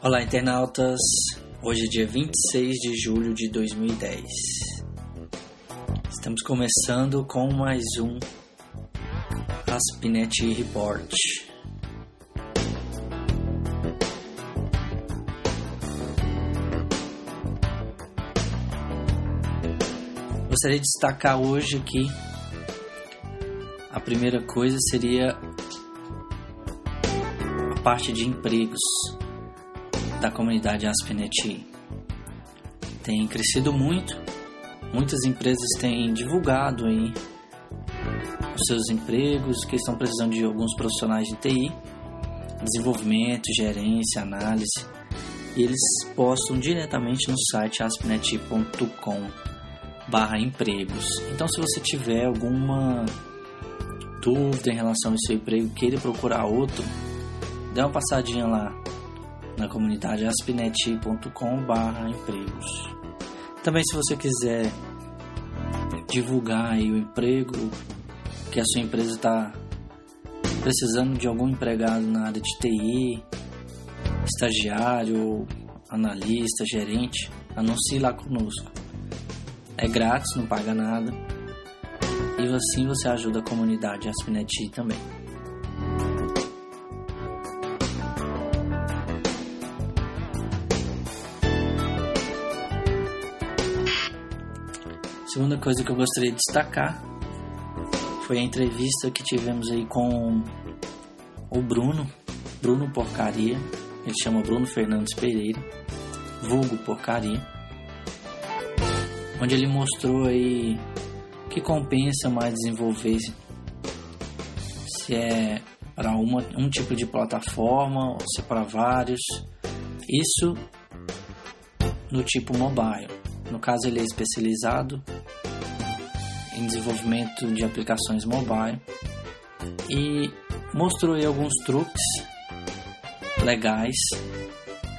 Olá, internautas. Hoje é dia 26 de julho de 2010. Estamos começando com mais um Aspinet Report. Gostaria de destacar hoje que a primeira coisa seria a parte de empregos da comunidade ASP.NET tem crescido muito. Muitas empresas têm divulgado aí os seus empregos, que estão precisando de alguns profissionais de TI, desenvolvimento, gerência, análise, e eles postam diretamente no site aspnet.com barra empregos. Então se você tiver alguma dúvida em relação ao seu emprego, queira procurar outro, dê uma passadinha lá na comunidade aspinet.com/empregos. Também se você quiser divulgar o emprego que a sua empresa está precisando de algum empregado na área de TI, estagiário, analista, gerente, anuncie lá conosco. É grátis, não paga nada. E assim você ajuda a comunidade Aspinet também. Segunda coisa que eu gostaria de destacar foi a entrevista que tivemos aí com o Bruno, Bruno Porcaria, ele chama Bruno Fernandes Pereira, vulgo Porcaria, onde ele mostrou aí que compensa mais desenvolver se é para uma, um tipo de plataforma ou se é para vários. Isso no tipo mobile. No caso, ele é especializado em desenvolvimento de aplicações mobile e mostrou aí alguns truques legais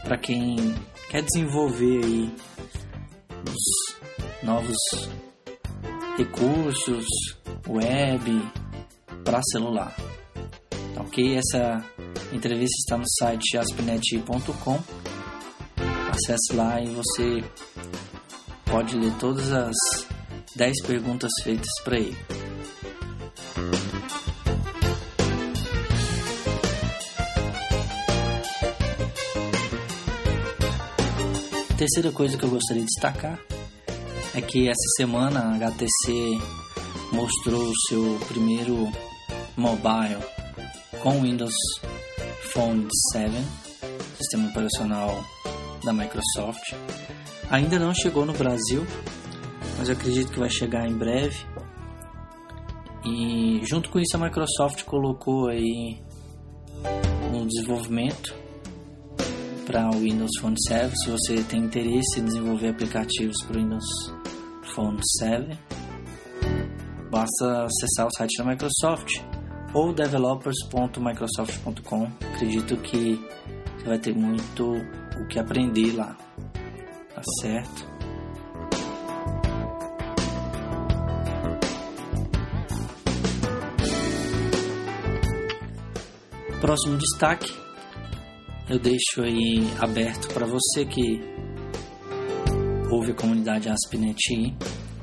para quem quer desenvolver aí os novos recursos web para celular. Ok? Essa entrevista está no site aspinet.com. Acesse lá e você pode ler todas as 10 perguntas feitas para ele. terceira coisa que eu gostaria de destacar é que essa semana a HTC mostrou o seu primeiro mobile com Windows Phone 7, sistema operacional da Microsoft. Ainda não chegou no Brasil, mas eu acredito que vai chegar em breve. E junto com isso a Microsoft colocou aí um desenvolvimento para o Windows Phone 7. Se você tem interesse em desenvolver aplicativos para o Windows Phone 7, basta acessar o site da Microsoft ou developers.microsoft.com. Acredito que você vai ter muito o que aprender lá certo? Próximo destaque, eu deixo aí aberto para você que ouve a comunidade AspNet.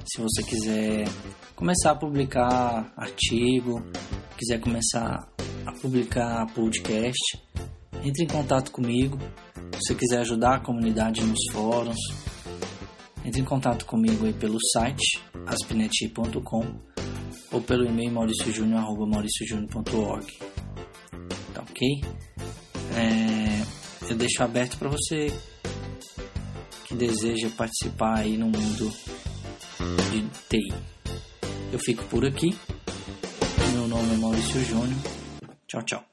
Se você quiser começar a publicar artigo, quiser começar a publicar podcast, entre em contato comigo. Se quiser ajudar a comunidade nos fóruns, entre em contato comigo aí pelo site aspineti.com ou pelo e-mail mauriciojunior.org. Tá ok? É, eu deixo aberto para você que deseja participar aí no mundo de TI. Eu fico por aqui. Meu nome é Maurício Júnior. Tchau, tchau.